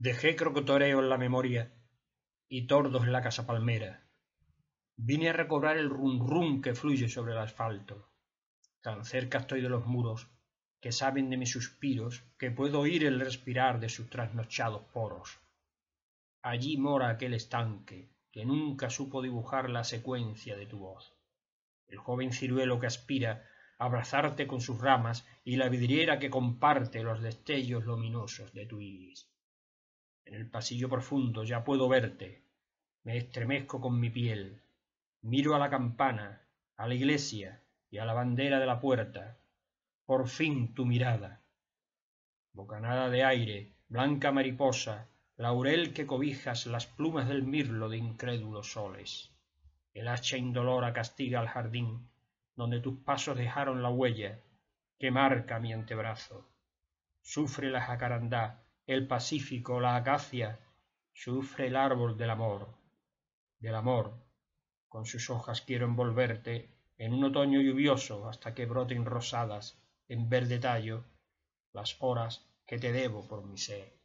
dejé crocotoreo en la memoria y tordos en la casa palmera. Vine a recobrar el rum rum que fluye sobre el asfalto. Tan cerca estoy de los muros que saben de mis suspiros que puedo oír el respirar de sus trasnochados poros. Allí mora aquel estanque que nunca supo dibujar la secuencia de tu voz. El joven ciruelo que aspira a abrazarte con sus ramas y la vidriera que comparte los destellos luminosos de tu iris el pasillo profundo ya puedo verte. Me estremezco con mi piel. Miro a la campana a la iglesia y a la bandera de la puerta. Por fin tu mirada. Bocanada de aire blanca mariposa laurel que cobijas las plumas del mirlo de incrédulos soles. El hacha indolora castiga el jardín donde tus pasos dejaron la huella que marca mi antebrazo. Sufre la jacarandá el pacífico la acacia sufre el árbol del amor del amor. Con sus hojas quiero envolverte en un otoño lluvioso hasta que broten rosadas en verde tallo las horas que te debo por mi ser